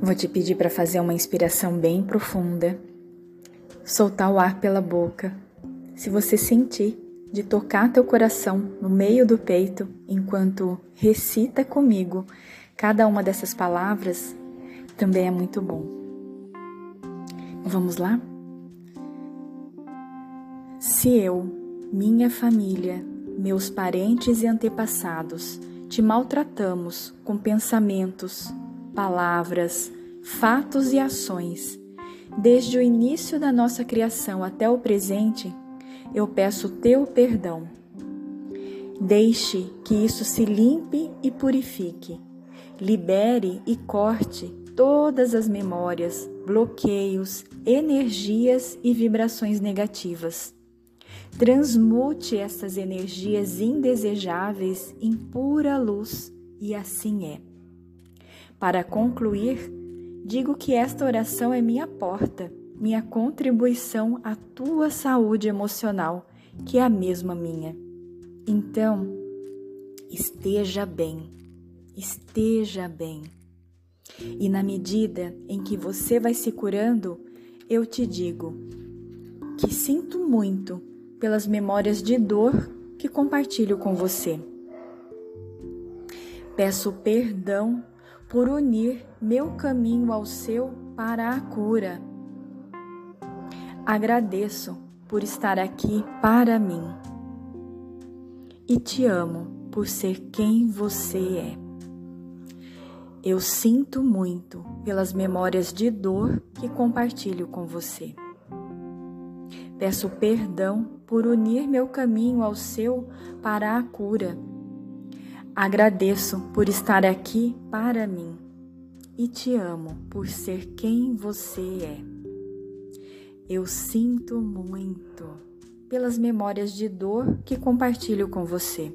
Vou te pedir para fazer uma inspiração bem profunda, soltar o ar pela boca. Se você sentir de tocar teu coração no meio do peito enquanto recita comigo cada uma dessas palavras, também é muito bom. Vamos lá? Se eu, minha família, meus parentes e antepassados te maltratamos com pensamentos, palavras, fatos e ações. Desde o início da nossa criação até o presente, eu peço teu perdão. Deixe que isso se limpe e purifique. Libere e corte todas as memórias, bloqueios, energias e vibrações negativas. Transmute essas energias indesejáveis em pura luz, e assim é. Para concluir, digo que esta oração é minha porta, minha contribuição à tua saúde emocional, que é a mesma minha. Então, esteja bem, esteja bem. E na medida em que você vai se curando, eu te digo que sinto muito pelas memórias de dor que compartilho com você. Peço perdão por unir meu caminho ao seu para a cura. Agradeço por estar aqui para mim e te amo por ser quem você é. Eu sinto muito pelas memórias de dor que compartilho com você. Peço perdão por unir meu caminho ao seu para a cura. Agradeço por estar aqui para mim e te amo por ser quem você é. Eu sinto muito pelas memórias de dor que compartilho com você.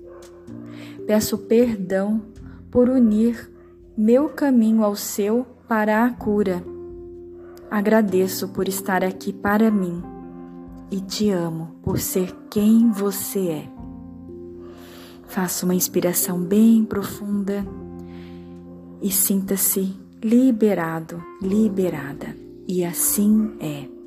Peço perdão por unir meu caminho ao seu para a cura. Agradeço por estar aqui para mim e te amo por ser quem você é. Faça uma inspiração bem profunda e sinta-se liberado, liberada. E assim é.